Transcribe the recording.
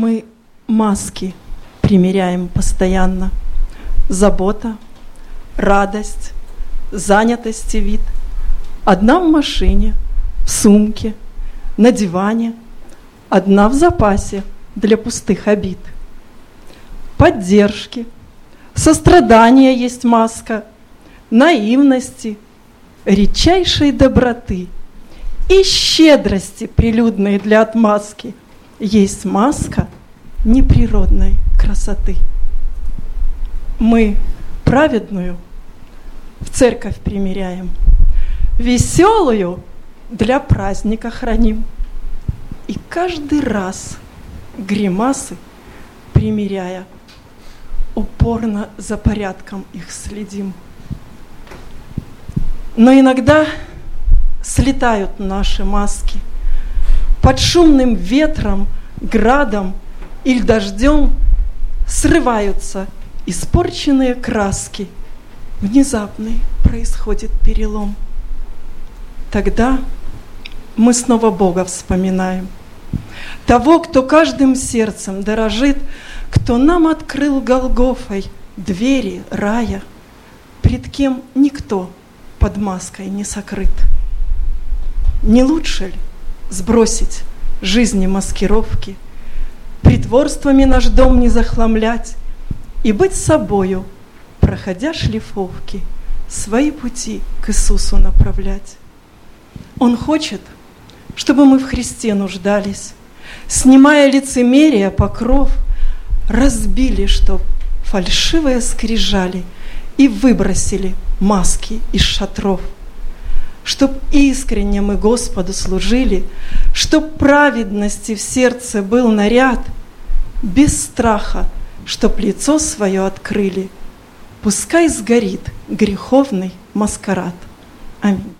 Мы маски примеряем постоянно. Забота, радость, занятости вид. Одна в машине, в сумке, на диване, одна в запасе для пустых обид. Поддержки, сострадания есть маска, наивности, редчайшей доброты и щедрости прилюдной для отмазки есть маска неприродной красоты. Мы праведную в церковь примеряем, веселую для праздника храним. И каждый раз гримасы примеряя, упорно за порядком их следим. Но иногда слетают наши маски под шумным ветром, градом или дождем срываются испорченные краски. Внезапный происходит перелом. Тогда мы снова Бога вспоминаем. Того, кто каждым сердцем дорожит, кто нам открыл Голгофой двери рая, пред кем никто под маской не сокрыт. Не лучше ли сбросить жизни маскировки, притворствами наш дом не захламлять и быть собою, проходя шлифовки, свои пути к Иисусу направлять. Он хочет, чтобы мы в Христе нуждались, снимая лицемерие, покров, разбили, чтоб фальшивые скрижали и выбросили маски из шатров – чтоб искренне мы Господу служили, чтоб праведности в сердце был наряд, без страха, чтоб лицо свое открыли. Пускай сгорит греховный маскарад. Аминь.